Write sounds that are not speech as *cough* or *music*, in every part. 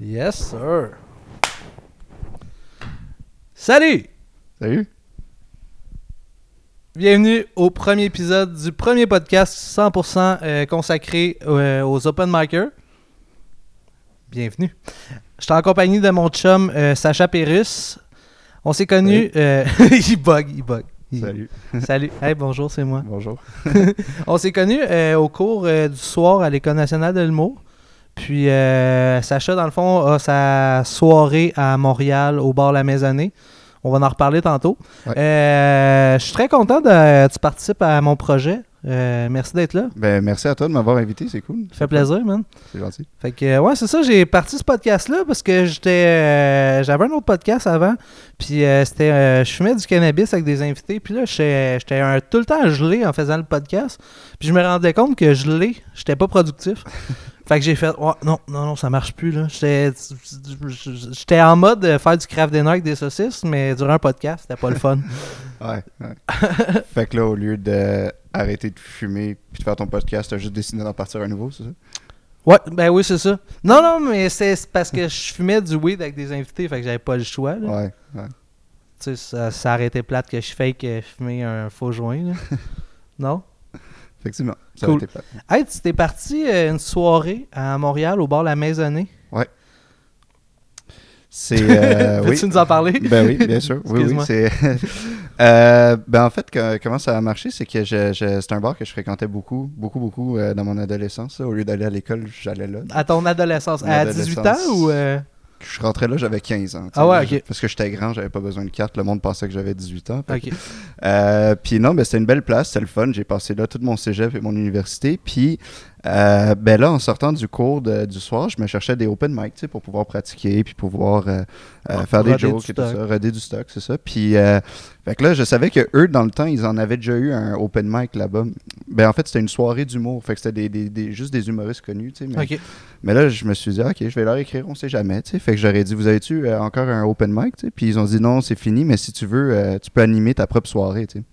Yes, sir. Salut! Salut. Bienvenue au premier épisode du premier podcast 100% euh, consacré euh, aux open micers. Bienvenue. Je suis en compagnie de mon chum euh, Sacha Pérus. On s'est connus. *laughs* il bug, il bug. Il- Salut. Salut. Hey, bonjour, c'est moi. Bonjour. *laughs* On s'est connus au cours du soir à l'École nationale de l'humour. Puis euh, Sacha, dans le fond, a sa soirée à Montréal au bar La Maisonnée. On va en reparler tantôt. Ouais. Euh, je suis très content de tu participes à mon projet. Euh, merci d'être là. Ben, merci à toi de m'avoir invité, c'est cool. Ça fait plaisir, man. C'est gentil. Fait que, euh, ouais, c'est ça, j'ai parti ce podcast-là parce que j'étais. euh, J'avais un autre podcast avant. Puis euh, c'était. euh, je fumais du cannabis avec des invités. Puis là, j'étais tout le temps gelé en faisant le podcast. Puis je me rendais compte que gelé, j'étais pas productif. *laughs* fait que j'ai fait. Non, non, non, ça marche plus, là. J'étais en mode de faire du craft dinner avec des saucisses, mais durant un podcast, c'était pas le fun. *laughs* Ouais, ouais. fait que là, au lieu de arrêter de fumer puis de faire ton podcast, t'as juste décidé d'en partir un nouveau, c'est ça? Ouais, ben oui, c'est ça. Non, non, mais c'est parce que je fumais du weed avec des invités, fait que j'avais pas le choix, là. Ouais, ouais. Tu sais, ça, ça été plate que je fake fumer un faux joint. là. *laughs* non? Effectivement. Ça Cool. plate. Hey, tu t'es parti euh, une soirée à Montréal au bar La Maisonnée? C'est. *laughs* Euh, oui. Veux-tu nous en parler? Ben oui, bien sûr. Oui, oui. C'est. *laughs* Euh, ben en fait, que- comment ça a marché, c'est que je, je- c'est un bar que je fréquentais beaucoup, beaucoup, beaucoup euh, dans mon adolescence. là. Au lieu d'aller à l'école, j'allais là. À ton adolescence. Mon à 18 ans adolescence. ou. euh, Je rentrais là, j'avais 15 ans. Ah ouais, ok. Parce que j'étais grand, j'avais pas besoin de carte. Le monde pensait que j'avais 18 ans. Euh, puis non, ben, c'était une belle place, c'était le fun. J'ai passé là tout mon cégep et mon université. Puis euh, ben là, en sortant du cours de- du soir, je me cherchais des open mic tu sais, pour pouvoir pratiquer, puis pouvoir euh, euh, faire des jokes et tout ça, roder du stock, c'est ça. Puis fait que là, je savais que eux, dans le temps, ils en avaient déjà eu un open mic là-bas. Ben en fait, c'était une soirée d'humour. Fait que c'était des, des- des- juste des humoristes connus, tu sais. Mais, là, je me suis dit, ah, ok, je vais leur écrire, on sait jamais, tu sais. Fait que j'aurais dit, vous avez-tu encore un open mic, tu sais? Puis ils ont dit, non, c'est fini, mais si tu veux, tu peux animer ta propre soirée, tu sais.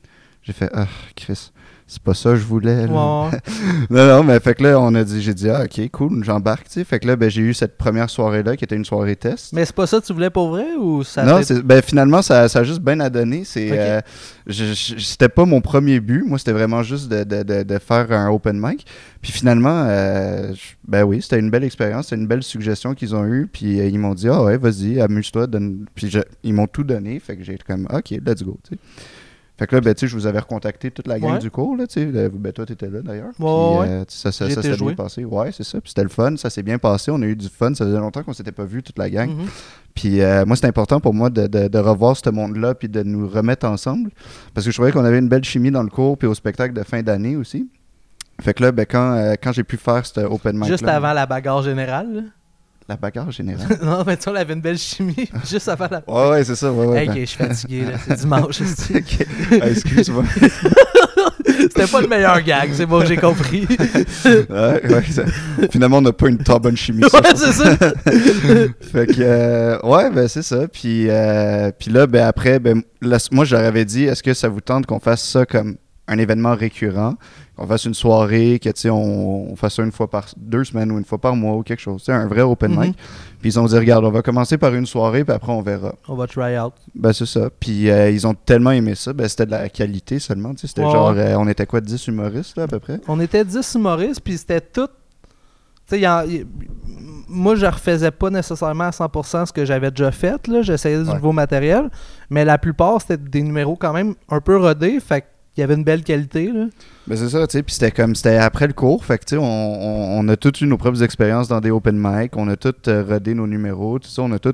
J'ai fait, ah, Chris, c'est pas ça que je voulais, là. Ouais. *laughs* Non, non, mais fait que là, on a dit, j'ai dit, ah, ok, cool, j'embarque, tu sais. Fait que là, ben, j'ai eu cette première soirée-là qui était une soirée test. Mais c'est pas ça que tu voulais pour vrai ou ça non, ben, finalement, ça, ça a juste bien à donner. C'est, Ok. euh, c'était pas mon premier but. Moi, c'était vraiment juste de, de- de- de faire un open mic. Puis finalement, euh, ben oui, c'était une belle expérience. C'était une belle suggestion qu'ils ont eue. Puis euh, ils m'ont dit, ah ouais, vas-y, amuse-toi. donne- Puis je- ils m'ont tout donné. Fait que j'ai été comme, ok, let's go. tu sais. Fait que là, ben, tu sais, je vous avais recontacté toute la gang Ouais. du cours. Là, tu Ben, toi, t'étais là d'ailleurs. Ouais, euh, tu ça, ça, s'est joué. bien passé. Ouais, c'est ça. Puis c'était le fun. Ça s'est bien passé. On a eu du fun. Ça faisait longtemps qu'on s'était pas vu, toute la gang. Mhm. Puis euh, moi, c'est important pour moi de, de- de revoir ce monde-là puis de nous remettre ensemble. Parce que je trouvais qu'on avait une belle chimie dans le cours puis au spectacle de fin d'année aussi. Fait que là, ben, quand, euh, quand j'ai pu faire ce open mic Juste avant la bagarre générale. La bagarre générale. *laughs* non, mais tu vois, on avait une belle chimie. *laughs* Juste avant la. ouais, ouais, c'est ça. Ouais, ouais, Hey, ben- ok, je suis fatigué, là. *laughs* C'est dimanche. Ok. Ah, Excuse-moi. C'était pas le meilleur gag, c'est bon, j'ai compris. ouais, ouais, ça- Finalement, on n'a pas une très bonne chimie. ouais, c'est ça. fait que euh, ouais ben c'est ça puis euh, puis là ben après ben là, moi je leur avais dit est-ce que ça vous tente qu'on fasse ça comme un événement récurrent? Qu'on fasse une soirée que tu sais on, on fasse ça une fois par deux semaines ou une fois par mois ou quelque chose sais un vrai open Mhm. mic puis ils ont dit regarde on va commencer par une soirée puis après on verra On va try out. ben c'est ça puis euh, ils ont tellement aimé ça ben c'était de la qualité seulement tu sais c'était genre euh, on était quoi 10 humoristes là à peu près? On était 10 humoristes, puis c'était tout. Tu sais, moi, je refaisais pas nécessairement à 100% ce que j'avais déjà fait. là. J'essayais du Ouais. nouveau matériel. Mais la plupart, c'était des numéros quand même un peu rodés. Fait qu'il y avait une belle qualité. Là. Ben c'est ça, tu sais, puis c'était comme, c'était après le cours, fait que tu on, on, a toutes eu nos propres expériences dans des open mic, on a toutes euh, rodé nos numéros, tout ça, on a tout,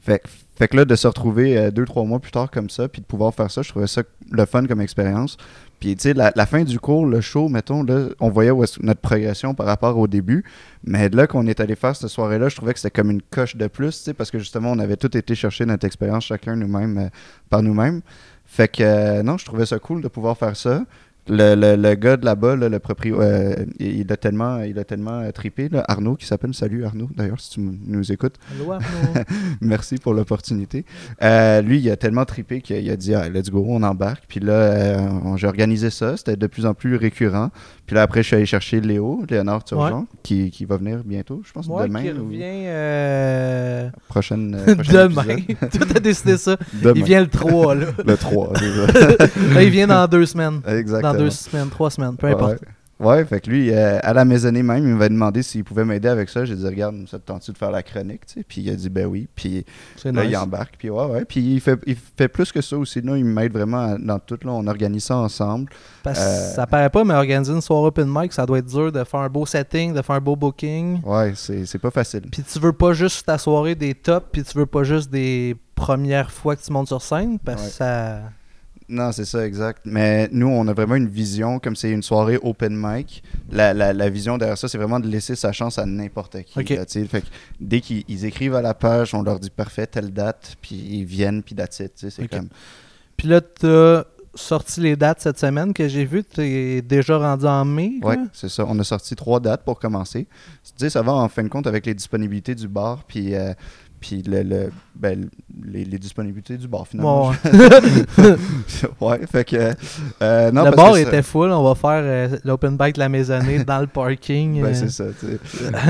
fait, fait que là, de se retrouver euh, deux, trois mois plus tard comme ça, puis de pouvoir faire ça, je trouvais ça le fun comme expérience. Puis tu sais, la, fin du cours, le show, mettons, là, on voyait où notre progression par rapport au début, mais là qu'on est allé faire cette soirée-là, je trouvais que c'était comme une coche de plus, tu sais, parce que justement, on avait tout été chercher notre expérience chacun nous-mêmes, euh, par nous-mêmes. Fait que, euh, non, je trouvais ça cool de pouvoir faire ça. le, le, le gars de là-bas, là, le propriétaire, il il a tellement, il a tellement euh, trippé, là, Arnaud, qui s'appelle Salut Arnaud, d'ailleurs, si tu nous écoutes. Arnaud? *laughs* Merci pour l'opportunité. Euh, lui, il a tellement trippé qu'il a dit ah, Let's go, on embarque. Puis là, euh, j'ai organisé ça. C'était de plus en plus récurrent. Puis là, après, je suis allé chercher Léo, Léonard Turgeon, qui, qui va venir bientôt, je pense, Moi demain. qui ou revient euh, Prochaine, *laughs* euh, prochain demain. *laughs* Tout a décidé ça. Demain. Il vient le 3, là. *laughs* Le 3, c'est ça. Là, il vient dans deux semaines. Exactement. Dans deux semaines, trois semaines, peu importe. Ouais. Ouais, fait que lui, euh, à la maisonnée même, il m'avait demandé s'il pouvait m'aider avec ça. J'ai dit, regarde, ça te tente de faire la chronique, tu sais? Puis il a dit, ben oui. Puis là, nice. il embarque. Puis ouais, ouais. Puis il fait, il fait plus que ça aussi. Là, il m'aide vraiment dans tout. Là, on organise ça ensemble. Parce Euh, ça paraît pas, mais organiser une soirée open mic, ça doit être dur de faire un beau setting, de faire un beau booking. Ouais, c'est c'est pas facile. Puis tu veux pas juste ta soirée des tops, puis tu veux pas juste des premières fois que tu montes sur scène, parce que Ouais. ça... Non, c'est ça, exact. Mais nous, on a vraiment une vision, comme c'est une soirée open mic. La, la, la vision derrière ça, c'est vraiment de laisser sa chance à n'importe qui. Ok. là, tu sais. fait que dès qu'ils ils écrivent à la page, on leur dit parfait, telle date, puis ils viennent, puis that's it, tu C'est comme. Puis là, t'as sorti les dates cette semaine que j'ai vu, t'es déjà rendu en mai? Ouais, c'est ça. On a sorti trois dates pour commencer. Tu sais, ça va en fin de compte avec les disponibilités du bar, puis, euh, puis le, le- ben, les, les disponibilités du bar, finalement. Ouais. *laughs* ouais, fait que. euh, non, le parce bar que était full, on va faire euh, l'open bike de la maisonnée dans le parking. Ben, euh. c'est ça.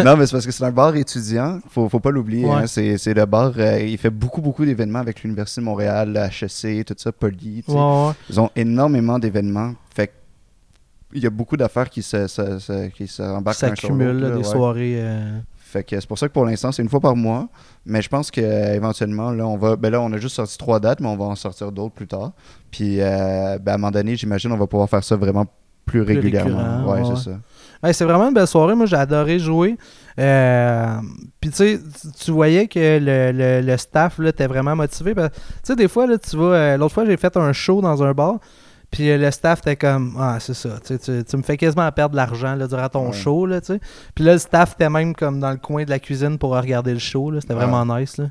non, mais c'est parce que c'est un bar étudiant. Faut, faut pas l'oublier. Ouais. hein. C'est, le bar. il fait beaucoup, beaucoup d'événements avec l'Université de Montréal, le HEC, tout ça, Poly. Ouais, ouais. Ils ont énormément d'événements. Fait que il y a beaucoup d'affaires qui se, se- se- qui se là, là, des soirées. Euh, Fait que c'est pour ça que pour l'instant, c'est une fois par mois. Mais je pense qu'éventuellement, là, on va. Ben là, on a juste sorti trois dates, mais on va en sortir d'autres plus tard. Puis euh, ben, à un moment donné, j'imagine, on va pouvoir faire ça vraiment plus, Plus régulièrement. ouais, ouais. c'est ça. Ouais, c'est vraiment une belle soirée. Moi, j'ai adoré jouer. Euh, Puis, tu sais, tu- voyais que le, le- le staff là, était vraiment motivé. Tu sais, des fois, là, tu vas. euh, L'autre fois, j'ai fait un show dans un bar. Puis euh, le staff était comme Ah, c'est ça. Tu, tu, tu me fais quasiment perdre de l'argent durant ton Ouais. show. Là, tu. Puis là, le staff était même comme dans le coin de la cuisine pour regarder le show. C'était Ouais. vraiment nice. Là.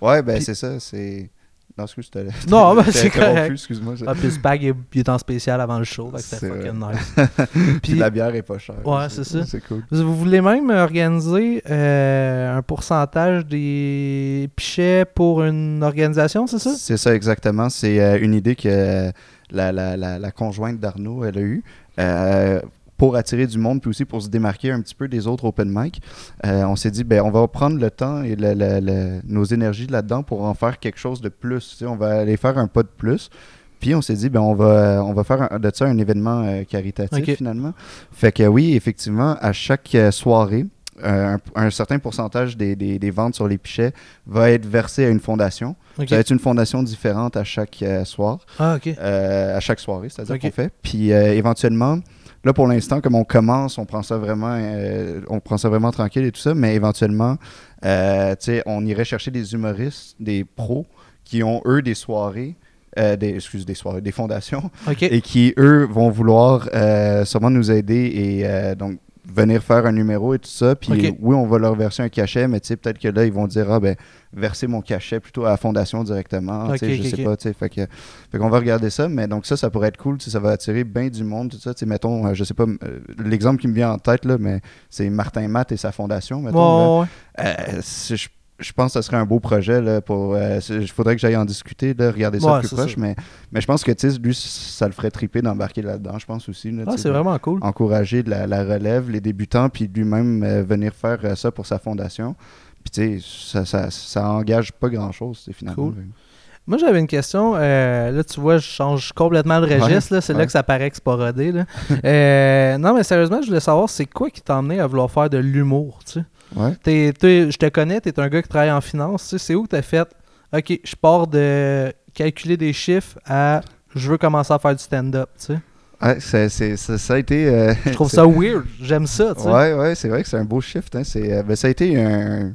Ouais, ben c'est ça. C'est. Non, excuse, je te Non, *laughs* ben, c'est correct. Excuse-moi. Ah, puis spag, il, il est en spécial avant le show. C'est vrai. fucking nice. *laughs* Puis Puis- la bière est pas chère. Ouais, c'est ça. C'est cool. Vous voulez même organiser euh, un pourcentage des pichets pour une organisation, c'est ça? C'est ça, exactement. C'est euh, une idée que la, la, la, la conjointe d'Arnaud, elle a eue. euh, pour attirer du monde, puis aussi pour se démarquer un petit peu des autres open mic, euh, on s'est dit, ben, on va prendre le temps et nos énergies là-dedans pour en faire quelque chose de plus. Tu sais, on va aller faire un pas de plus. Puis on s'est dit, ben, on va, on va faire un- de ça un événement euh, caritatif finalement. Fait que oui, effectivement, à chaque euh, soirée, un, un certain pourcentage des, des- des ventes sur les pichets va être versé à une fondation. Ça va être une fondation différente à chaque euh, soir, Ah, ok. euh, à chaque soirée, c'est-à-dire Ok. qu'on fait. Puis euh, éventuellement, là pour l'instant, comme on commence, on prend ça vraiment, euh, on prend ça vraiment tranquille et tout ça, mais éventuellement, euh, tu sais, on irait chercher des humoristes, des pros qui ont eux des soirées. euh, des, excuse, des soirées, des fondations, et qui, eux, vont vouloir euh, sûrement nous aider et euh, donc venir faire un numéro et tout ça. Puis oui, on va leur verser un cachet, mais tu sais, peut-être que là, ils vont dire, ah ben, verser mon cachet plutôt à la fondation directement. Ok, tu sais, je sais pas, tu sais. Fait que, fait qu'on va regarder ça, mais donc ça, ça pourrait être cool, ça va attirer bien du monde, tout ça. Tu sais, mettons, euh, je sais pas, euh, l'exemple qui me vient en tête, là, mais c'est Martin Matt et sa fondation, mettons. Ouais. Euh, je, je pense que ce serait un beau projet là, pour. Il faudrait que j'aille en discuter, là, regarder ça Ouais, plus proche, ça. mais, mais je pense que lui, ça le ferait triper d'embarquer là-dedans, je pense aussi. là, Ah, c'est vraiment cool. Encourager de la, la relève, les débutants, puis lui-même euh, venir faire euh, ça pour sa fondation. Puis tu sais, ça, ça, ça engage pas grand-chose, c'est finalement. Cool. Moi, j'avais une question. euh, là, tu vois, je change complètement de registre. C'est là que ça paraît que c'est pas rodé. Là. *laughs* Euh, non, mais sérieusement, je voulais savoir, c'est quoi qui t'a emmené à vouloir faire de l'humour, tu sais? Ouais. Je te connais, tu es un gars qui travaille en finance. tu sais, C'est où tu as fait OK, je pars de calculer des chiffres à je veux commencer à faire du stand-up. tu sais. Ouais, c'est- c'est- ça, ça a été. euh, Je trouve *laughs* ça weird. J'aime ça. tu sais. Ouais, ouais, c'est vrai que c'est un beau shift. Hein. C'est, euh, ben, ça, a été un,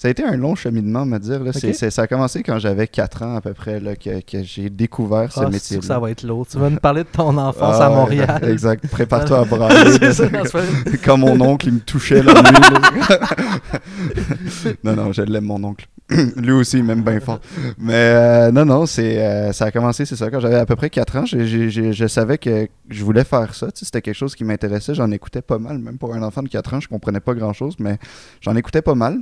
ça a été un long cheminement, me dire. Là. Ça a commencé quand j'avais 4 ans à peu près là, que, que j'ai découvert ce Ah, métier. que ça va être lourd. Tu vas nous parler de ton enfance à Ah, ouais, Montréal. *laughs* Exact. Prépare-toi à *laughs* brailler. Ça, non, *laughs* Comme mon oncle, il me touchait la nuit. là. non, non, je l'aime, mon oncle. *clears throat* Lui aussi, même bien fort. Mais euh, non, non, c'est, euh, ça a commencé, c'est ça. Quand j'avais à peu près 4 ans, je savais que je voulais faire ça. Tu sais, C'était quelque chose qui m'intéressait. J'en écoutais pas mal. Même pour un enfant de 4 ans, je comprenais pas grand-chose, mais j'en écoutais pas mal.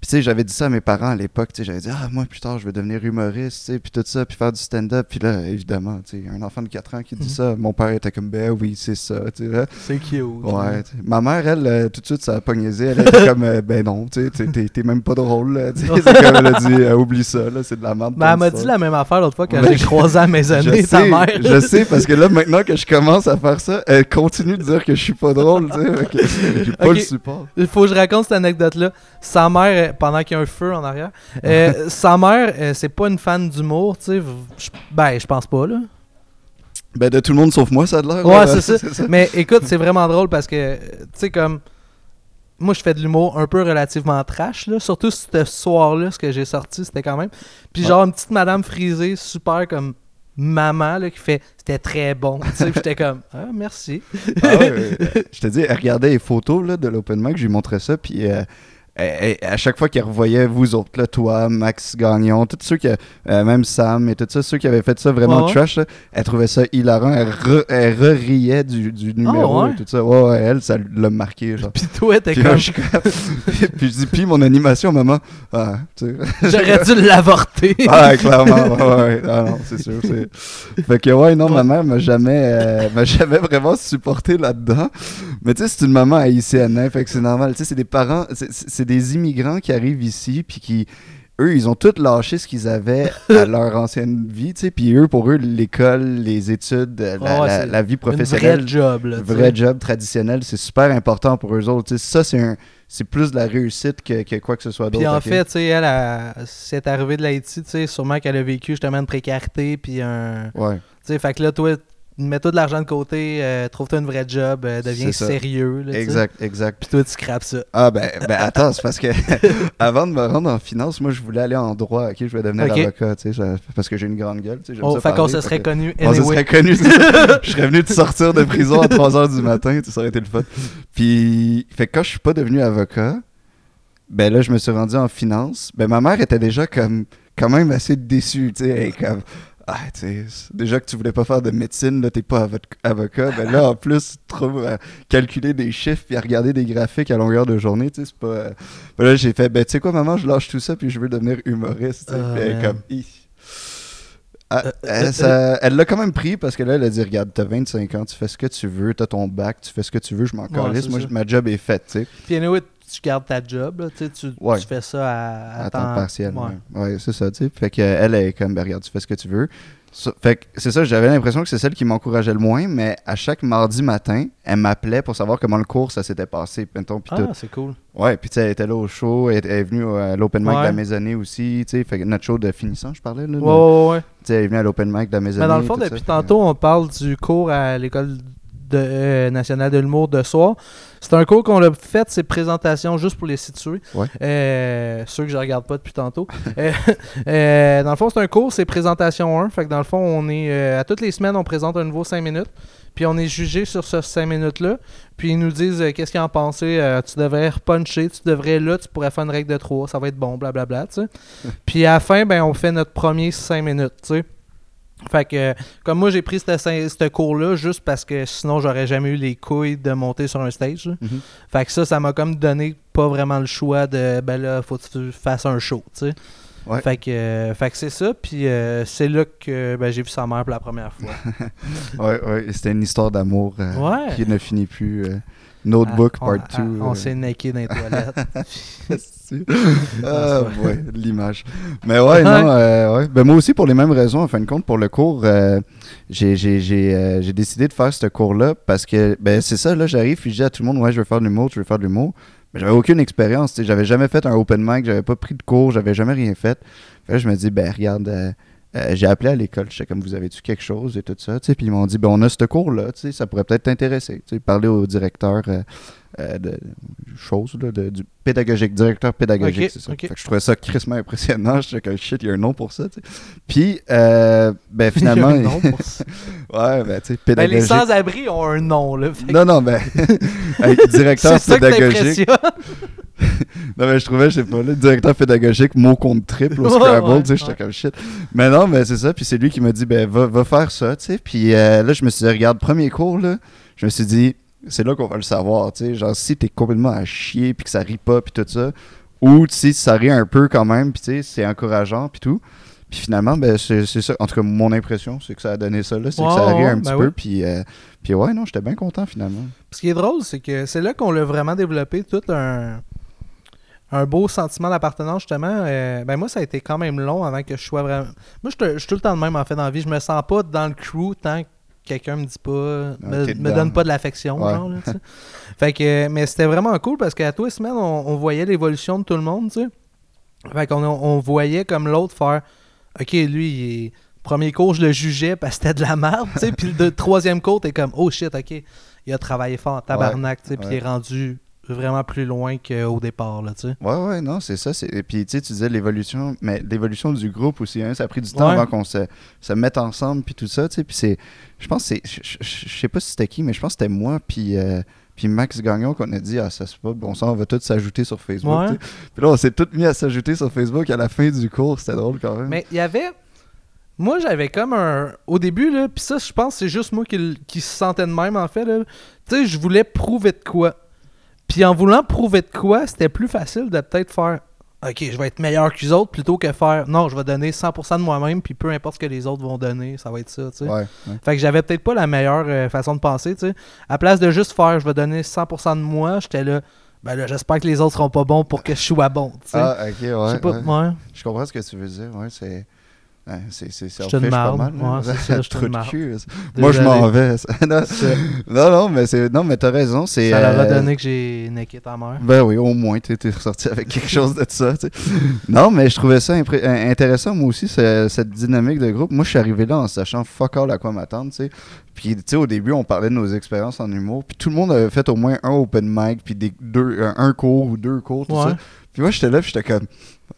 Puis tu sais, j'avais dit ça à mes parents à l'époque. tu sais, J'avais dit, ah, moi, plus tard, je vais devenir humoriste, tu sais, puis tout ça, puis faire du stand-up. Puis là, évidemment, tu sais, un enfant de 4 ans qui dit Mhm. ça, mon père était comme, ben oui, c'est ça. tu sais. C'est cute. Ouais, ma mère, elle, euh, tout de suite, ça a pognaisé. Elle était comme, euh, ben non, tu sais, t'es- même pas drôle. là. Tu sais, *laughs* C'est comme elle a dit, euh, oublie ça, là, c'est de la merde. Ben, elle m'a dit la même affaire l'autre fois quand Ouais, j'ai croisé à maisonnée je ta sais, mère. je sais, parce que là, maintenant que je commence à faire ça, elle continue de dire que je suis pas drôle, tu sais. J'ai pas le support. Il faut que je raconte cette anecdote-là. Sa mère, euh, pendant qu'il y a un feu en arrière, euh, *laughs* sa mère, euh, c'est pas une fan d'humour, tu sais. Je- Ben, je pense pas, là. Ben, de tout le monde sauf moi, ça a l'air. Ouais, là. *laughs* c'est ça. Mais écoute, c'est vraiment drôle parce que, euh, tu sais, comme. Moi, je fais de l'humour un peu relativement trash, là. Surtout ce soir-là, ce que j'ai sorti, c'était quand même. Puis, genre, une petite madame frisée, super comme maman, là, qui fait c'était très bon. Tu sais, puis j'étais comme, ah, merci. Ah ouais, *laughs* ouais. je te dis, elle regardait les photos là, de l'open mic, je lui montrais ça, puis euh, elle- elle- à chaque fois qu'elle revoyait vous autres, là, toi, Max Gagnon, tous ceux qui, euh, même Sam et tout ça, ceux qui avaient fait ça vraiment Ouais, trash, là, elle trouvait ça hilarant, elle, re- elle re-riait du, du numéro Ah ouais? et tout ça. Ouais, ouais, elle, ça l'a marqué. Genre. *laughs* Puis toi, t'es comme, je *laughs* puis je dis, puis mon animation, maman, ah, *laughs* j'aurais dû l'avorter. Ah, clairement, ouais, ouais. Ah non, c'est sûr. Fait que, ouais, non, ma mère m'a jamais, euh, m'a jamais vraiment supporté là-dedans. Mais tu sais, c'est une maman haïtienne, hein, fait que c'est normal. Tu sais, c'est des parents, c'est des immigrants qui arrivent ici, puis qui, eux, ils ont tout lâché ce qu'ils avaient à *laughs* leur ancienne vie, tu sais. Puis eux, pour eux, l'école, les études, la, Ah la- la vie professionnelle, vrai job, là. vrai job traditionnel, c'est super important pour eux autres. Tu sais, ça, c'est un, c'est plus de la réussite que, que quoi que ce soit d'autre. Puis en fait, tu sais, elle, a- c'est arrivé de l'Haïti, tu sais, sûrement qu'elle a vécu justement une précarité, puis un... Ouais. Tu sais, fait que là, toi, mets-toi de l'argent de côté, euh, trouve-toi une vraie job, euh, deviens sérieux, là. Exact, exact. Puis toi, tu scrapes ça. Ah ben, ben attends, c'est parce que *laughs* avant de me rendre en finance, moi je voulais aller en droit, ok, je voulais devenir avocat, tu sais, parce que j'ai une grande gueule, tu sais, Oh, ça fait qu'on se serait connu On se serait connu, *laughs* je serais venu de sortir de prison à 3h du matin, ça aurait été le fun. Puis, fait que quand je suis pas devenu avocat, ben là je me suis rendu en finance, ben ma mère était déjà comme, quand même assez déçue, tu sais, comme... Ah, déjà que tu voulais pas faire de médecine, là, t'es pas avo- avocat. Ben là, en plus, tu te trouves à calculer des chiffres puis à regarder des graphiques à longueur de journée, tu sais, c'est pas... euh, ben là, j'ai fait, ben tu sais quoi, maman, je lâche tout ça puis je veux devenir humoriste. Ah, comme... Ah, Euh, elle euh, ça- elle l'a quand même pris parce que là, elle a dit Regarde, t'as 25 ans, tu fais ce que tu veux, t'as ton bac, tu fais ce que tu veux, je m'en Ouais, calisse. c'est Moi, ma job est faite, tu sais, Puis anyway, tu gardes ta job, là, tu Ouais. fais ça à, à temps partiel. Ouais. Ouais, c'est ça, tu sais. Fait qu'elle est comme Ben, Regarde, tu fais ce que tu veux. Ça- fait que c'est ça, j'avais l'impression que c'est celle qui m'encourageait le moins, mais à chaque mardi matin, elle m'appelait pour savoir comment le cours ça s'était passé, mettons. Ah, c'est cool. Ouais, puis elle était là au show, elle, elle est venue à l'open mic de la maisonnée aussi, tu sais, fait que notre show de finissant, je parlais, là. Ouais, ouais, elle est venue à l'open mic de la maisonnée. Mais dans le fond, ça, depuis que- tantôt, on parle du cours à l'école de, euh, nationale de l'humour de soir. C'est un cours qu'on a fait, c'est présentations juste pour les situer. Ouais. Euh, ceux que je regarde pas depuis tantôt. *laughs* Euh, euh, dans le fond, c'est un cours, c'est présentation 1. Fait que dans le fond, on est euh, à toutes les semaines, on présente un nouveau 5 minutes. Puis on est jugé sur ce 5 minutes-là. Puis ils nous disent qu'est-ce qu'ils en pensaient. Tu devrais repuncher, tu devrais là, tu pourrais faire une règle de 3, ça va être bon, blablabla. tu sais. *laughs* Puis à la fin, ben, on fait notre premier 5 minutes. tu sais. Fait que, comme moi, j'ai pris ce cours-là juste parce que sinon, j'aurais jamais eu les couilles de monter sur un stage. Mhm. Fait que ça, ça m'a comme donné pas vraiment le choix de, ben là, faut que tu fasses un show, tu sais. Ouais. Fait que, euh, fait que c'est ça, puis euh, c'est là que ben, j'ai vu sa mère pour la première fois. *laughs* Ouais, ouais, c'était une histoire d'amour euh, Ouais. qui ne finit plus. euh, Notebook Ah, Part on, 2. ah, On s'est necké dans les toilettes. *laughs* *laughs* ah, c'est ouais, l'image. Mais ouais, non, *laughs* euh, ouais. Ben, moi aussi, pour les mêmes raisons, en fin de compte, pour le cours, euh, j'ai j'ai- j'ai, euh, j'ai décidé de faire ce cours-là parce que, ben, c'est ça, là, j'arrive puis je dis à tout le monde, ouais, je veux faire de l'humour, je veux faire de l'humour. Mais j'avais aucune expérience, j'avais jamais fait un open mic, j'avais pas pris de cours, j'avais jamais rien fait. Fait là, je me dis, ben, regarde, euh, j'ai appelé à l'école, je sais comme vous avez-tu quelque chose et tout ça, tu sais, puis ils m'ont dit, ben, on a ce cours-là, tu sais, ça pourrait peut-être t'intéresser, tu sais, parler au directeur euh, euh, de choses, là, de- du pédagogique, directeur pédagogique, c'est ça. Fait que je trouvais ça crissement impressionnant, je sais que shit, il y a un nom pour ça, tu sais. Puis, euh, ben, *laughs* Il y a finalement, un nom pour *laughs* ça. ouais, ben, tu sais, Ben, les pédagogique. sans-abri ont un nom, là. que non, non, ben, *laughs* directeur pédagogique. *laughs* non, mais je trouvais, je sais pas, le directeur pédagogique, mot contre triple au Scrabble, ouais, tu sais, j'étais ouais. comme shit. Mais non, mais c'est ça, puis c'est lui qui m'a dit, ben, va, va faire ça, tu sais. Puis euh, là, je me suis dit, regarde, premier cours, là, je me suis dit, c'est là qu'on va le savoir, tu sais. Genre, si t'es complètement à chier, puis que ça rit pas, puis tout ça, ou, tu sais, ça rit un peu quand même, puis tu sais, c'est encourageant, puis tout. Puis finalement, ben, c'est ça. En tout cas, mon impression, c'est que ça a donné ça, là. C'est que ça a ri un petit ben peu, puis, euh, puis ouais, non, j'étais bien content finalement. Ce qui est drôle, c'est que c'est là qu'on l'a vraiment développé tout un, un beau sentiment d'appartenance, justement. Euh, ben moi, ça a été quand même long avant que je sois vraiment. Moi, je te- je suis tout le temps le même, en fait, dans la vie. Je me sens pas dans le crew tant que quelqu'un me dit pas, me, t'es me dedans. donne pas de l'affection, Ouais. genre, là. *laughs* Fait que, mais c'était vraiment cool parce qu'à tous les semaines, on, on voyait l'évolution de tout le monde, tu sais. Fait qu'on on voyait comme l'autre faire Ok, lui, il est- premier cours, je le jugeais parce que c'était de la merde, tu sais. Puis le troisième cours, t'es comme Oh shit, ok, il a travaillé fort, tabarnak, tu sais. Puis ouais. il est rendu vraiment plus loin qu'au départ, là, tu sais. Ouais, ouais, non, c'est ça. Et puis, tu sais, tu disais l'évolution, mais l'évolution du groupe aussi, hein, ça a pris du temps Ouais. avant qu'on se, se mette ensemble, puis tout ça, tu sais. Puis c'est, je pense que c'est, je- sais pas si c'était qui, mais je pense que c'était moi, puis, euh, puis Max Gagnon qu'on a dit, ah, ça c'est pas bon sang, on va tous s'ajouter sur Facebook. Ouais. Puis là, on s'est tous mis à s'ajouter sur Facebook à la fin du cours, c'était drôle quand même. Mais il y avait. Moi, j'avais comme un. Au début, là, puis ça, je pense que c'est juste moi qui, qui se sentais de même, en fait. là. Tu sais, je voulais prouver de quoi. Puis en voulant prouver de quoi, c'était plus facile de peut-être faire. Ok, je vais être meilleur que les autres plutôt que faire. Non, je vais donner 100% de moi-même, puis peu importe ce que les autres vont donner, ça va être ça, tu sais. Ouais, ouais. Fait que j'avais peut-être pas la meilleure euh, façon de penser, tu sais. À place de juste faire, je vais donner 100% de moi, j'étais là. Ben là, j'espère que les autres seront pas bons pour que je sois bon, tu sais. Ah, ok, ouais. je ouais. Je comprends ce que tu veux dire, ouais, c'est. C'est c'est Je te pas mal. Ouais, c'est ça, je *laughs* de cul. Moi, je m'en vais. *laughs* non, non, mais c'est non, mais t'as raison. C'est. Ça leur a euh, donné que j'ai niqué ta mère. Ben oui, au moins, tu es ressorti avec quelque chose de ça. non, mais je trouvais ça intéressant, moi aussi, ce- cette dynamique de groupe. Moi, je suis arrivé là en sachant fuck all à quoi m'attendre, tu sais. Puis, tu sais, au début, on parlait de nos expériences en humour. Puis, tout le monde avait fait au moins un open mic, puis des, deux, un, cours ou deux cours, tout Ouais. ça. Puis, moi, j'étais là, puis j'étais comme.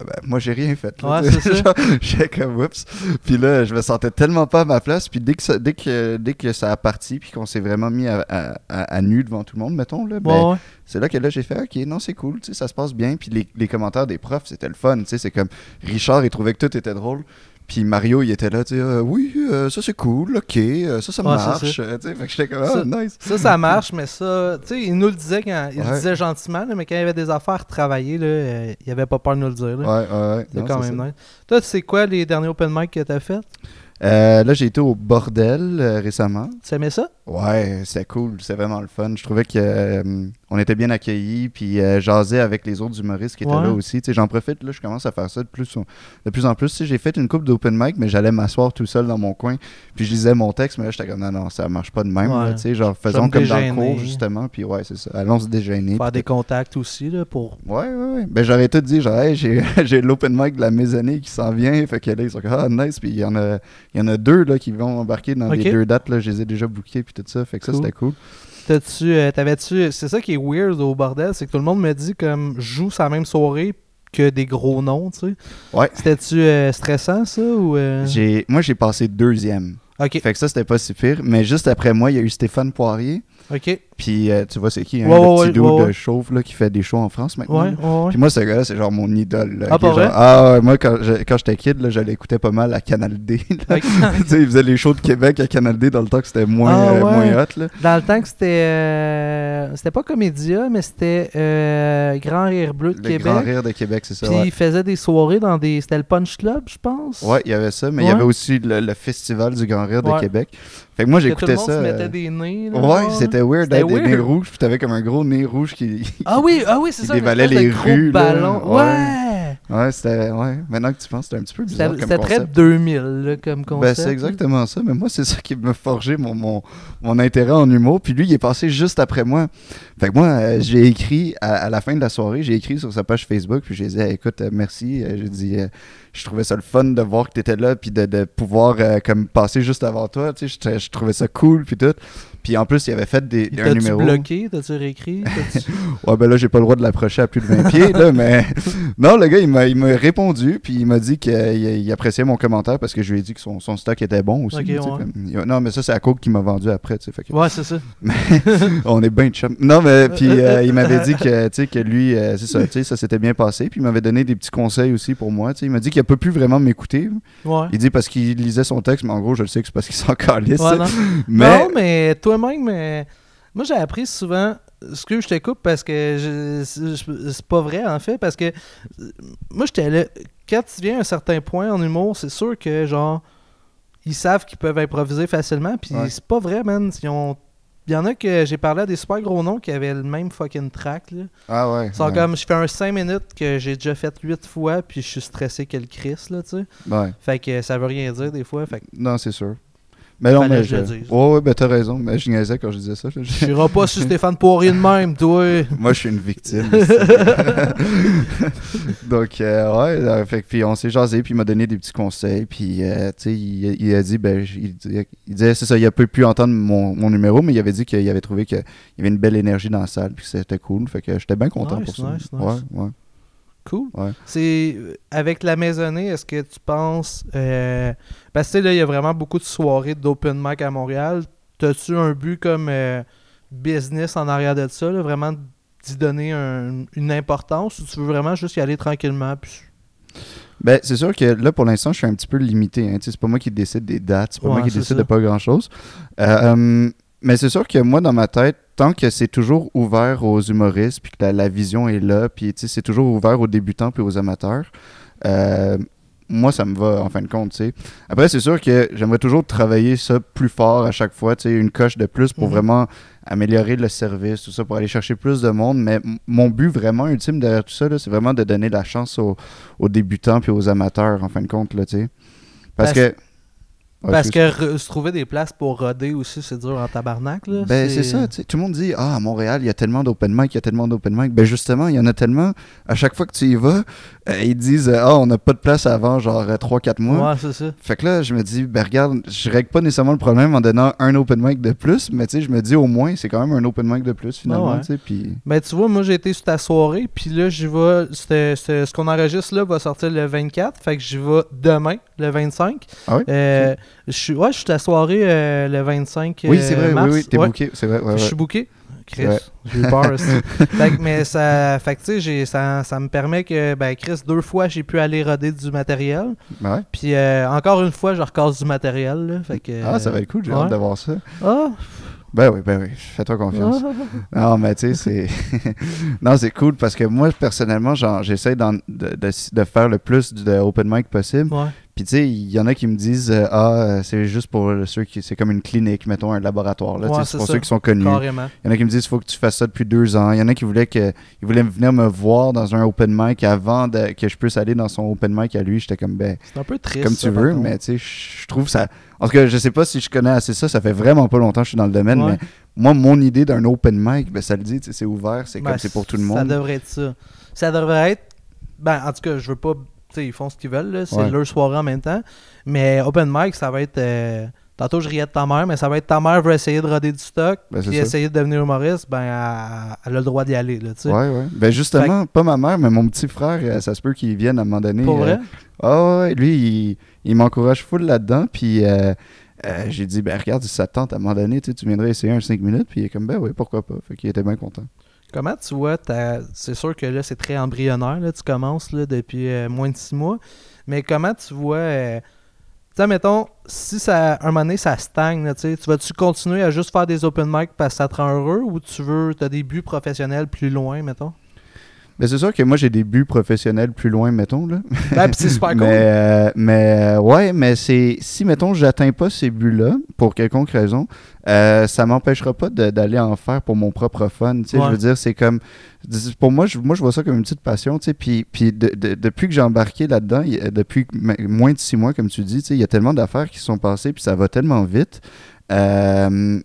Ben, moi, j'ai rien fait. là, Ouais, tu sais. c'est ça. *laughs* Genre, J'étais comme, oups. Puis là, je me sentais tellement pas à ma place. Puis, dès que ça, dès que, dès que ça a parti, puis qu'on s'est vraiment mis à, à- à- à nu devant tout le monde, mettons, là, ben, Ouais, ouais. c'est là que là j'ai fait ok non c'est cool tu sais ça se passe bien puis les, les commentaires des profs c'était le fun tu sais c'est comme Richard il trouvait que tout était drôle puis Mario il était là tu sais euh, oui euh, ça c'est cool ok euh, ça ça Ouais, c'est marche ça. fait que j'étais comme Ça- nice Ça, ça marche, mais ça, tu sais, il nous le disait quand il le disait gentiment, là, mais quand il y avait des affaires à travailler, là, il avait pas peur de nous le dire. là. ouais ouais, ouais C'est quand c'est même nice. Toi, tu sais quoi les derniers open mic que t'as fait? Là j'ai été au bordel récemment Tu aimais ça? Ouais, c'était cool, c'est vraiment le fun. Je trouvais que euh, on était bien accueillis, puis euh, avec les autres humoristes qui étaient Ouais. là aussi. Tu sais, J'en profite, là, je commence à faire ça de plus, de plus en plus. J'ai fait une coupe d'open mic, mais j'allais m'asseoir tout seul dans mon coin, puis je lisais mon texte, mais là, j'étais comme non, non, ça marche pas de même. Ouais. là, genre, faisons me comme dans le cours, justement, puis ouais, c'est ça. Allons se déjeuner. Faire des contacts aussi, là, pour... Ouais, ouais, ouais. Ben, j'aurais tout dit, genre, hey, *laughs* j'ai, l'open mic de la maisonnée qui s'en vient. Fait que là, ils sont comme, ah, nice. Puis il y en a, il y en a deux, là, qui vont embarquer dans les deux dates, là. Je les ai déjà bookés, puis tout ça. Fait que ça, c'était cool. T'as-tu, euh, t'avais-tu... C'est ça qui est weird au bordel, c'est que tout le monde me dit comme je joue sa même soirée que des gros noms, tu sais. Ouais. C'était-tu euh, stressant, ça, ou... euh? J'ai, moi, j'ai passé deuxième. Ok, Fait que ça, c'était pas si pire. Mais juste après moi, il y a eu Stéphane Poirier. Ok. Puis euh, tu vois, c'est qui, hein, Ouais, le ouais, petit ouais, dude de chauve là, qui fait des shows en France maintenant. Puis moi, ce gars-là, c'est genre mon idole. là, Ah, pour vrai? Ah, ouais, moi, quand j'étais kid, là, je l'écoutais pas mal à Canal D. là. Ok. *laughs* tu sais, il faisait les shows de Québec à Canal D dans le temps que c'était moins, Ah, euh, moins hot. Là. Dans le temps que c'était... euh, C'était pas Comédia, mais c'était euh, Grand Rire Bleu de Le Québec. Grand Rire de Québec, c'est ça. Puis il faisait des soirées dans des... C'était le Punch Club, je pense. Ouais, il y avait ça, mais il y avait aussi le, le festival du Grand Rire de. Québec. Fait que moi, tout j'écoutais le monde ça. se mettait des nez. là, Ouais, c'était weird d'être des nez rouges, puis t'avais comme un gros nez rouge qui. Ah oui, ah oui, c'est Qui ça. une dévalait les rues, ballon. Ouais. Ouais. c'était. Ouais, maintenant que tu penses, c'était un petit peu bizarre. C'était très concept. 2000 là, comme concept. Ben, c'est exactement ça, mais moi, c'est ça qui m'a forgé mon, mon, mon intérêt en humour. Puis lui, il est passé juste après moi. Fait que moi, euh, j'ai écrit, à, à la fin de la soirée, j'ai écrit sur sa page Facebook, puis j'ai dit, Hey, écoute, euh, merci. Euh, j'ai dit, euh, je trouvais ça le fun de voir que t'étais là, puis de, de pouvoir, comme, passer juste avant toi. Tu sais, je, je trouvais ça cool, puis tout. Puis en plus, il avait fait des, Il un numéro. bloqué? T'as-tu réécrit? T'as-tu- *laughs* Ouais, ben là, j'ai pas le droit de l'approcher à plus de 20 pieds, là, mais. *laughs* Non, le gars, il m'a, il m'a répondu, puis il m'a dit qu'il il appréciait mon commentaire parce que je lui ai dit que son, son stock était bon aussi. Ouais. non, mais ça, c'est à Coke qui m'a vendu après, tu sais. que- ouais, c'est ça. *laughs* on est bien chum. Non, mais puis euh, il m'avait dit que, tu sais, que lui, euh, c'est ça, tu sais, ça s'était bien passé, puis il m'avait donné des petits conseils aussi pour moi, tu sais. Il m'a dit qu'il a pas pu vraiment m'écouter. Ouais. Il dit parce qu'il lisait son texte, mais en gros, je le sais que c'est parce qu'il s'en calisse. Ouais, non. mais. Non, mais toi-même, euh, moi j'ai appris souvent. Ce que je te coupe parce que je- c'est c'est pas vrai en fait parce que euh, moi j'étais là quand tu viens à un certain point en humour c'est sûr que genre ils savent qu'ils peuvent improviser facilement puis Ouais. c'est pas vrai man Ils ont- il y en a que j'ai parlé à des super gros noms qui avaient le même fucking track là. Ah ouais. Sont ouais. comme je fais un 5 minutes que j'ai déjà fait 8 fois puis je suis stressé que le Chris là tu sais Ouais. fait que ça veut rien dire des fois fait que Non, c'est sûr. Mais non, mais que je je... le dise. Ouais, ouais, ben t'as raison. Mais je niaisais quand je disais ça. Je- n'irai pas sur Stéphane Poirier de même toi *laughs* Moi, je suis une victime. *laughs* Donc, euh, ouais, euh, fait puis on s'est jasé, puis il m'a donné des petits conseils, puis, euh, tu sais, il, il a dit, ben, il, disait- il disait, c'est ça, il a peu pu entendre mon, mon numéro, mais il avait dit qu'il avait trouvé qu'il y avait une belle énergie dans la salle, puis que c'était cool, fait que j'étais bien content Nice, pour ça. nice, nice. Ouais, ouais. Cool. Ouais. C'est avec la maisonnée, est-ce que tu penses euh, parce que tu sais, là il y a vraiment beaucoup de soirées d'open mic à Montréal. T'as-tu un but comme euh, business en arrière de ça, là, vraiment d'y donner un- une importance ou tu veux vraiment juste y aller tranquillement puis Ben, c'est sûr que là, pour l'instant, je suis un petit peu limité. Hein. C'est pas moi qui décide des dates, c'est pas Ouais, moi qui décide ça. de pas grand-chose. Euh, hum, mais c'est sûr que moi, dans ma tête, tant que c'est toujours ouvert aux humoristes, puis que la, la vision est là, puis tu sais, c'est toujours ouvert aux débutants puis aux amateurs, euh, moi, ça me va, en fin de compte, tu sais. Après, c'est sûr que j'aimerais toujours travailler ça plus fort à chaque fois, tu sais, une coche de plus pour Mhm. vraiment améliorer le service, tout ça, pour aller chercher plus de monde. Mais mon but vraiment ultime derrière tout ça, là, c'est vraiment de donner la chance aux, aux débutants puis aux amateurs, en fin de compte, là, tu sais. Parce, Parce- que... Ouais, parce que se trouver des places pour roder aussi c'est dur en tabarnak là. Ben, c'est ça, tu sais. Tout le monde dit Ah, à Montréal, il y a tellement d'open mic, il y a tellement d'open mic. Ben, justement, il y en a tellement. À chaque fois que tu y vas, euh, ils disent euh, Ah, on n'a pas de place avant, genre 3-4 mois. Ouais, c'est ça. Fait que là, je me dis, ben regarde, je règle pas nécessairement le problème en donnant un open mic de plus, mais tu sais, je me dis au moins, c'est quand même un open mic de plus finalement, Ah. Puis. Ben, tu vois, moi, j'ai été sur ta soirée, puis là, j'y vais. c'était- ce qu'on enregistre là va sortir le 24, fait que j'y vais demain, le 25. Ah oui? Euh, je suis, ouais, je suis à la soirée euh, le 25 Oui, euh, c'est vrai, mars. oui, oui, t'es Ouais, booké, c'est vrai, ouais, Je suis booké. Chris, j'ai eu peur aussi. *laughs* fait mais ça, fait que, j'ai- ça, ça me permet que, ben, Chris, deux fois, j'ai pu aller roder du matériel. Ouais. Puis euh, encore une fois, je recasse du matériel. Là, fait que, Ah, ça va être cool, j'ai hâte d'avoir ça. Ah, Ben oui, ben oui, fais-toi confiance. *laughs* Non, mais tu sais, c'est. *laughs* non, c'est cool parce que moi, personnellement, genre, j'essaie de, de, de faire le plus de open mic possible. Ouais. Puis tu sais, il y en a qui me disent euh, Ah, euh, c'est juste pour ceux qui. C'est comme une clinique, mettons, un laboratoire. Là, Ouais, c'est pour ça. ceux qui sont connus. Il y en a qui me disent faut que tu fasses ça depuis deux ans. Il y en a qui voulaient que ils voulaient venir me voir dans un open mic avant de- que je puisse aller dans son open mic à lui. J'étais comme ben C'est un peu triste. comme tu veux, mais tu sais, je trouve ça. En tout cas, je sais pas si je connais assez ça. Ça fait vraiment pas longtemps que je suis dans le domaine, Ouais. mais moi, mon idée d'un open mic, ben ça le dit, c'est ouvert, c'est Ben, comme c'est pour tout le Ça monde. devrait être ça. Ça devrait être. Ben, en tout cas, je veux pas. Tu sais, ils font ce qu'ils veulent. C'est Ouais. leur soirée en même temps. Mais Open Mic, ça va être. euh, Tantôt, je riais de ta mère, mais ça va être ta mère veut essayer de roder du stock. Ben, puis essayer de devenir humoriste, ben, elle, elle a le droit d'y aller, là, tu sais. Ouais, ouais. Ben justement, pas ma mère, mais mon petit frère, euh, ça se peut qu'il vienne à un moment donné. Pour euh, vrai? Ah ouais, lui, il, il m'encourage full là-dedans. Puis euh, euh, j'ai dit, ben regarde, si ça te tente à un moment donné, tu viendrais essayer un 5 minutes. Puis il est comme, ben oui, pourquoi pas. Fait qu'il était bien content. Comment tu vois, c'est sûr que là, c'est très embryonnaire, là, tu commences là, depuis euh, moins de six mois, mais comment tu vois, euh, sais, mettons, si ça, un moment donné, ça stagne, tu vas-tu continuer à juste faire des open mic parce que ça te rend heureux ou tu veux, tu as des buts professionnels plus loin, mettons? Ben c'est sûr que moi, j'ai des buts professionnels plus loin, mettons. Là. Ben, pis c'est super *laughs* cool. Mais, euh, mais euh, ouais, mais c'est si, mettons, j'atteins pas ces buts-là, pour quelconque raison, euh, ça m'empêchera pas d'aller en faire pour mon propre fun. tu sais. Ouais. Je veux dire, c'est comme. Pour moi je, moi, je vois ça comme une petite passion. tu sais, Puis, puis de- de- depuis que j'ai embarqué là-dedans, depuis moins de six mois, comme tu dis, tu sais, il y a tellement d'affaires qui se sont passées, puis ça va tellement vite. Euh,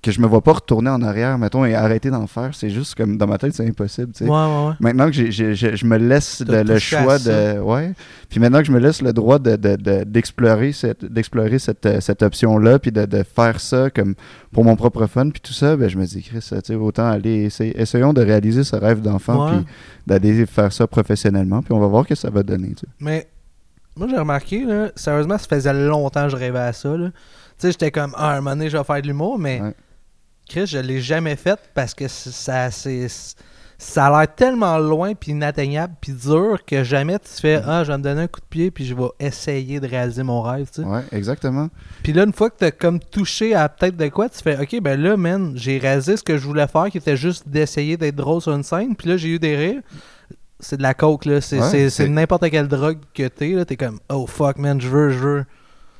que je me vois pas retourner en arrière, mettons, et arrêter d'en faire. C'est juste comme dans ma tête, c'est impossible. tu sais. Ouais, ouais, ouais. Maintenant que j'ai- j'ai- j'ai- je me laisse le, choix de. Ouais. Puis maintenant que je me laisse le droit de- de- de- d'explorer cette, d'explorer cette, euh, cette option-là, puis de, de faire ça comme pour mon propre fun, puis tout ça, ben, je me dis, Chris, tu sais, autant aller essayer. Essayons de réaliser ce rêve d'enfant, puis d'aller faire ça professionnellement, puis on va voir ce que ça va donner. tu sais. Mais moi, j'ai remarqué, là, sérieusement, ça faisait longtemps que je rêvais à ça. là. Tu sais, j'étais comme, ah, un moment donné, je vais faire de l'humour, mais. Chris, je l'ai jamais fait parce que ça, c'est, ça a l'air tellement loin, puis inatteignable, puis dur que jamais tu fais, ah, je vais me donner un coup de pied, puis je vais essayer de réaliser mon rêve, tu sais. Ouais, exactement. Puis là, une fois que t'as comme touché à peut-être de quoi, tu fais, ok, ben là, man, j'ai réalisé ce que je voulais faire, qui était juste d'essayer d'être drôle sur une scène, puis là, j'ai eu des rires. C'est de la coke, là. Ouais, c'est n'importe quelle drogue que t'es, là. T'es comme, oh fuck, man, je veux, je veux.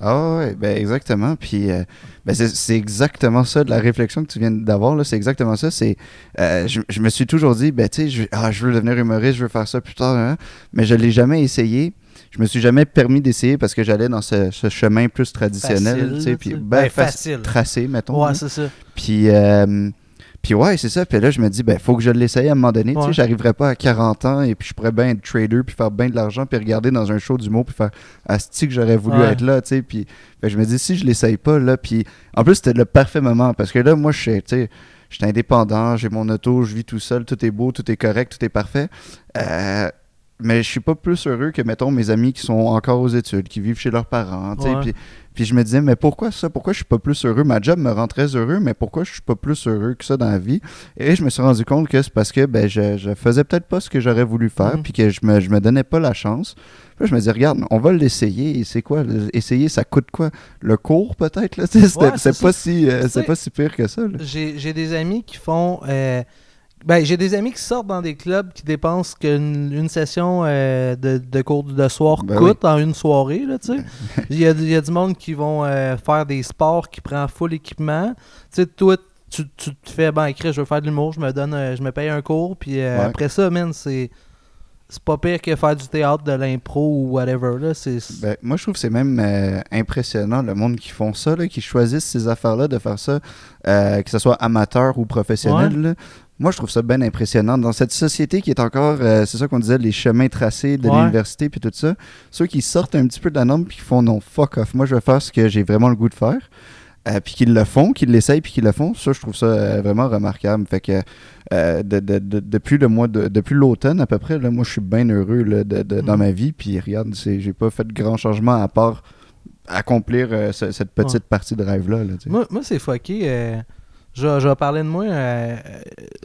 Ah ouais, ben exactement. Puis euh, ben c'est exactement ça, de la réflexion que tu viens d'avoir, là, c'est exactement ça. C'est, euh, je, je me suis toujours dit, ben tu sais, je, ah, je veux devenir humoriste, je veux faire ça plus tard, hein, mais je l'ai jamais essayé. Je me suis jamais permis d'essayer parce que j'allais dans ce, ce chemin plus traditionnel, tu sais, puis ben, Ben, fac- facile. tracé, mettons. Ouais, là. c'est ça. Puis, euh, puis ouais, c'est ça. Puis là, je me dis, ben, faut que je l'essaye à un moment donné. Tu sais, j'arriverai pas à 40 ans et puis je pourrais bien être trader puis faire bien de l'argent puis regarder dans un show d'humour puis faire Asti que j'aurais voulu Ouais. être là, tu sais? Puis que je me dis, si je l'essaye pas, là, puis en plus, c'était le parfait moment parce que là, moi, je suis, tu sais, je suis indépendant, j'ai mon auto, je vis tout seul, tout est beau, tout est correct, tout est parfait. Euh, mais je suis pas plus heureux que, mettons, mes amis qui sont encore aux études, qui vivent chez leurs parents, tu sais? Ouais. Puis, puis je me disais, mais pourquoi ça? Pourquoi je suis pas plus heureux? Ma job me rend très heureux, mais pourquoi je suis pas plus heureux que ça dans la vie? Et je me suis rendu compte que c'est parce que ben, je, je faisais peut-être pas ce que j'aurais voulu faire, Mhm. puis que je me, je me donnais pas la chance. Puis là, je me dis, regarde, on va l'essayer. Et c'est quoi? Essayer, ça coûte quoi? Le cours, peut-être? *laughs* Ouais, c'est pas, si, euh, pas si pire que ça. j'ai des amis qui font. euh, ben, j'ai des amis qui sortent dans des clubs qui dépensent qu'une une session euh, de, de cours de soir Ben coûte en une soirée. Là, tu sais. *laughs* il, y a, il y a du monde qui vont euh, faire des sports qui prend full équipement. Tu sais, toi, tu, tu te fais, ben, écrit, je veux faire de l'humour, je me donne, euh, je me paye un cours, puis Ouais. après ça, man, c'est. C'est pas pire que faire du théâtre, de l'impro ou whatever. Là. Ben, moi, je trouve que c'est même impressionnant le monde qui font ça, là, qui choisissent ces affaires-là, de faire ça, que ce soit amateur ou professionnel. là. Moi, je trouve ça bien impressionnant. Dans cette société qui est encore, euh, c'est ça qu'on disait, les chemins tracés de Ouais. l'université puis tout ça, ceux qui sortent un petit peu de la norme puis qui font non, fuck off, moi je vais faire ce que j'ai vraiment le goût de faire. euh, puis qu'ils le font, qu'ils l'essayent puis qu'ils le font, ça je trouve ça euh, vraiment remarquable. Fait que euh, de- de- de- depuis le mois de, depuis l'automne à peu près, là, moi je suis bien heureux là, dans Mhm. ma vie. Puis regarde, c'est- j'ai pas fait de grands changements à part accomplir ce- cette petite Ouais. partie de rêve-là. là, moi c'est fucké. Je, vais- je vais parler de moi. euh,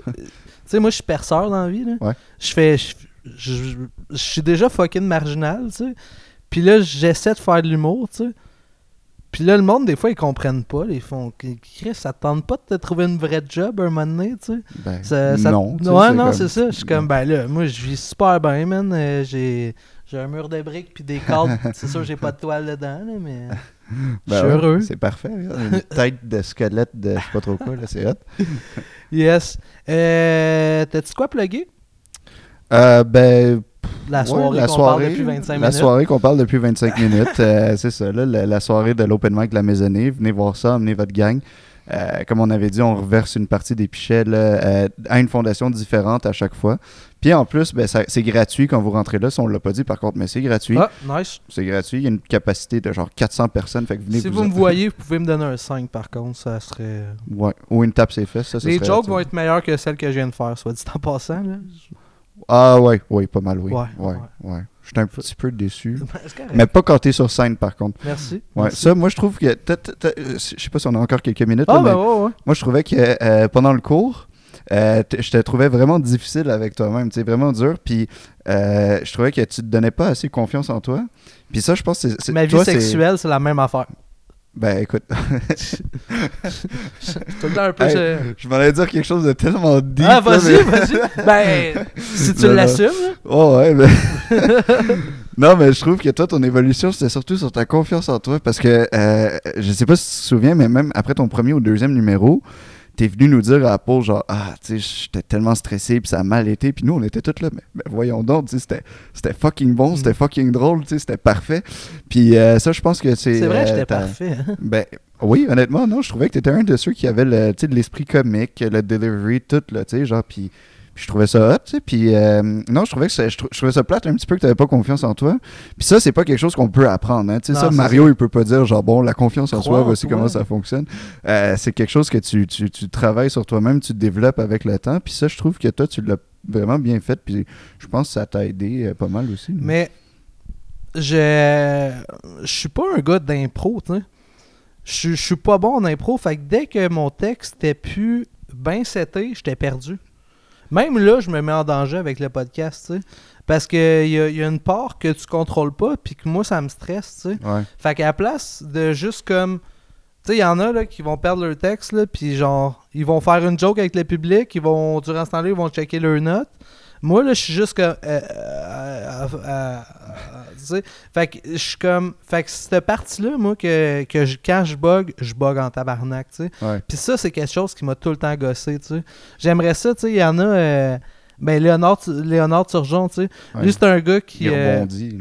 euh, *laughs* tu sais, moi, je suis perceur dans la vie. Là. Ouais. Je fais. Je, je- je suis déjà fucking marginal, tu sais. Puis là, j'essaie de faire de l'humour, tu sais. Puis là, le monde, des fois, ils comprennent pas. Ils font. Chris, ça te tente pas de te trouver une vraie job un moment donné, tu sais? Ben, Ça- ça- non. tu sais, ouais, c'est non, comme- c'est ça. Je suis comme, ben là, moi, je vis super bien, man. Euh, j'ai. J'ai un mur de briques puis des cadres. *laughs* c'est sûr, j'ai pas de toile dedans, là, mais. Je Ben suis ouais, heureux. C'est parfait. Une *laughs* tête de squelette de je sais pas trop quoi, là, c'est hot. Yes. Euh, T'as-tu quoi plugger? Euh, ben, La soirée la qu'on parle depuis 25 la minutes. soirée qu'on parle depuis 25 minutes, euh, c'est ça, là, la, la soirée de l'open mic de la maisonnée. Venez voir ça, amenez votre gang. Euh, comme on avait dit, on reverse une partie des pichets là, euh, à une fondation différente à chaque fois. Puis en plus, ben, c'est gratuit quand vous rentrez là. Ça, on l'a pas dit par contre, mais c'est gratuit. Ah, nice. C'est gratuit. Il y a une capacité de genre 400 personnes. Fait que venez Si vous vous me voyez, vous pouvez me donner un 5 par contre, ça serait. Ouais. Ou une tape ses fesses. Ça, ça Les serait jokes vont être meilleures que celles que je viens de faire, soit dit en passant. Là. Ah ouais, ouais, pas mal, oui. Ouais, Ouais, ouais. J'étais un petit peu déçu. *laughs* Mais pas quand t'es sur scène, par contre. Merci. Ouais, Merci. ça, moi, je trouve que. Je sais pas si on a encore quelques minutes. Ah, là, ben mais ouais, ouais. Moi, je trouvais que euh, pendant le cours, euh, je te trouvais vraiment difficile avec toi-même. Tu vraiment dur. Puis, euh, je trouvais que tu te donnais pas assez confiance en toi. Puis, ça, je pense que c'est. Ma vie sexuelle, c'est la même affaire. Ben, écoute, *laughs* Tout le temps un peu. Hey, je- je m'en allais dire quelque chose de tellement deep. Ah, vas-y, mais- vas-y. Ben, si tu l'assumes. Oh ouais, mais... *laughs* non, mais je trouve que toi, ton évolution, c'était surtout sur ta confiance en toi. Parce que, euh, je sais pas si tu te souviens, mais même après ton premier ou deuxième numéro, t'es venu nous dire à Paul, genre, ah, tu sais, j'étais tellement stressé, puis ça a mal été. Puis nous, on était tous là, mais, mais voyons donc, tu sais, c'était- fucking bon, c'était fucking drôle, tu sais, c'était parfait. Puis euh, ça, je pense que c'est. C'est vrai, euh, j'étais ta- parfait. hein. *laughs* Ben, Oui, honnêtement, non, je trouvais que t'étais un de ceux qui avait le, tu sais, de l'esprit comique, le delivery, tout, là, tu sais, genre, puis puis je trouvais ça hot, tu sais. Puis euh, non, je trouvais que ça- je, trou- je trouvais ça plate un petit peu que t'avais pas confiance en toi. Puis ça, c'est pas quelque chose qu'on peut apprendre. Hein. Tu sais, ça, Mario, il peut pas dire genre bon, la confiance en Crois soi, voici toi. comment ça fonctionne. Euh, c'est quelque chose que tu, tu, tu travailles sur toi-même, tu développes avec le temps. Puis ça, je trouve que toi, tu l'as vraiment bien fait. Puis je pense que ça t'a aidé euh, pas mal aussi. là. Mais je je suis pas un gars d'impro, tu sais. Je je suis pas bon en impro, fait que dès que mon texte était plus bien seté, j'étais perdu. Même là, je me mets en danger avec le podcast, tu sais. Parce qu'il y a, y a une part que tu contrôles pas, puis que moi, ça me stresse, tu sais. Ouais. Fait qu'à la place de juste comme. Tu sais, il y en a là, qui vont perdre leur texte, là, puis genre, ils vont faire une joke avec le public, ils vont, durant ce temps-là, ils vont checker leurs notes. Moi, là, je suis juste comme. euh, euh, euh, euh, sais, fait que je suis comme. Fait que cette partie-là, moi, que, que je- quand je bug, je bug en tabarnak, tu sais. Ouais. Puis ça, c'est quelque chose qui m'a tout le temps gossé, tu sais. J'aimerais ça, tu sais, il y en a. euh, ben, Léonard, Léonard Turgeon, tu sais. Ouais. Lui, c'est un gars qui. Il euh, rebondit.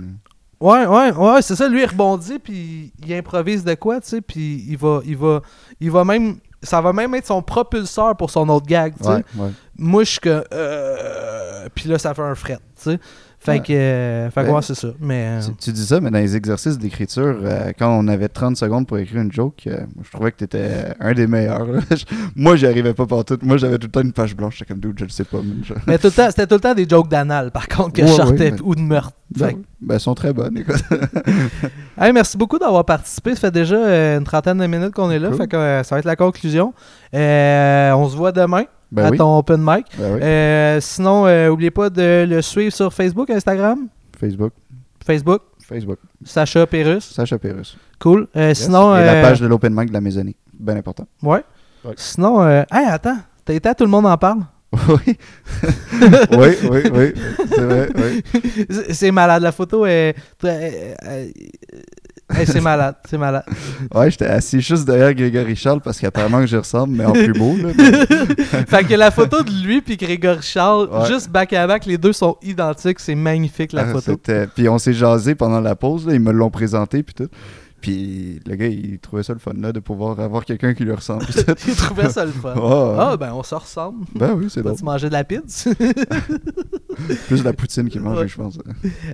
Ouais, ouais, ouais, c'est ça. Lui, il rebondit, puis il improvise de quoi, tu sais, puis il va, il va, il va même, ça va même être son propulseur pour son autre gag, tu sais. Ouais, ouais. Moi, je suis que, euh, puis là, ça fait un fret, tu sais. Fait Ouais. que, euh, fait que Ouais. c'est ça. Mais, euh, Tu, tu dis ça, mais dans les exercices d'écriture, euh, quand on avait 30 secondes pour écrire une joke, euh, je trouvais que t'étais un des meilleurs. *laughs* moi, j'y arrivais pas partout. Moi, j'avais tout le temps une page blanche. J'étais comme, dude, je le sais pas. man. Je- mais tout le temps, c'était tout le temps des jokes d'anal, par contre, que Ouais, je ouais, sortais, mais- ou de meurtre. Ben, Fait ben, elles sont très bonnes, écoute. *laughs* Hey, merci beaucoup d'avoir participé. Ça fait déjà euh, une trentaine de minutes qu'on est là. Cool. Fait que euh, ça va être la conclusion. Euh, on se voit demain Ben à oui. ton open mic. Ben oui. Euh, sinon, euh, oubliez pas de le suivre sur Facebook, Instagram. Facebook. Facebook, Facebook. Sacha Pérus. Sacha Pérus. Cool. Euh, Yes. Sinon, Et la euh, page de l'open mic de la maisonnée. Bien important. Ouais. Ouais. Sinon, euh, hey, attends. T'as été à Tout le monde en parle? oui. *laughs* oui, oui, oui. C'est vrai, oui. C'est malade. La photo est. très- euh, euh, hey, c'est malade. C'est malade. *laughs* Ouais, j'étais assis juste derrière Grégory Charles parce qu'apparemment que j'y ressemble, mais en plus beau. Là, mais- *laughs* fait que la photo de lui puis Grégory Charles, Ouais. juste back à back, les deux sont identiques. C'est magnifique la Ah, photo. Puis on s'est jasé pendant la pause, là, ils me l'ont présenté puis tout. Puis le gars, il trouvait ça le fun là, de pouvoir avoir quelqu'un qui lui ressemble. *laughs* Il trouvait ça le fun. Ah, ben, on se ressemble. Ben oui, c'est drôle. Vas-tu manger de la pizza? *laughs* Plus la poutine qu'il mange, Ouais. je pense.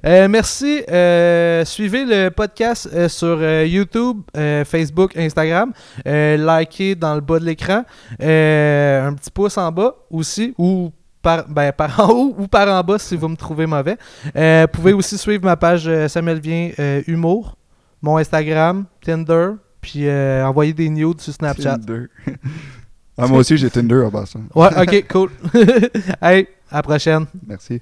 Euh, merci. Euh, suivez le podcast euh, sur YouTube, Facebook, Instagram. Likez dans le bas de l'écran. Un petit pouce en bas aussi. Ou par, ben, par *laughs* en haut ou par en bas si vous me trouvez mauvais. Vous pouvez aussi suivre ma page Samuel Vien Humour, mon Instagram, Tinder, puis euh, envoyer des nudes sur Snapchat. Tinder. *laughs* ah, moi aussi, j'ai Tinder en passant. Ouais, ok, cool. *laughs* hey, à la prochaine. Merci.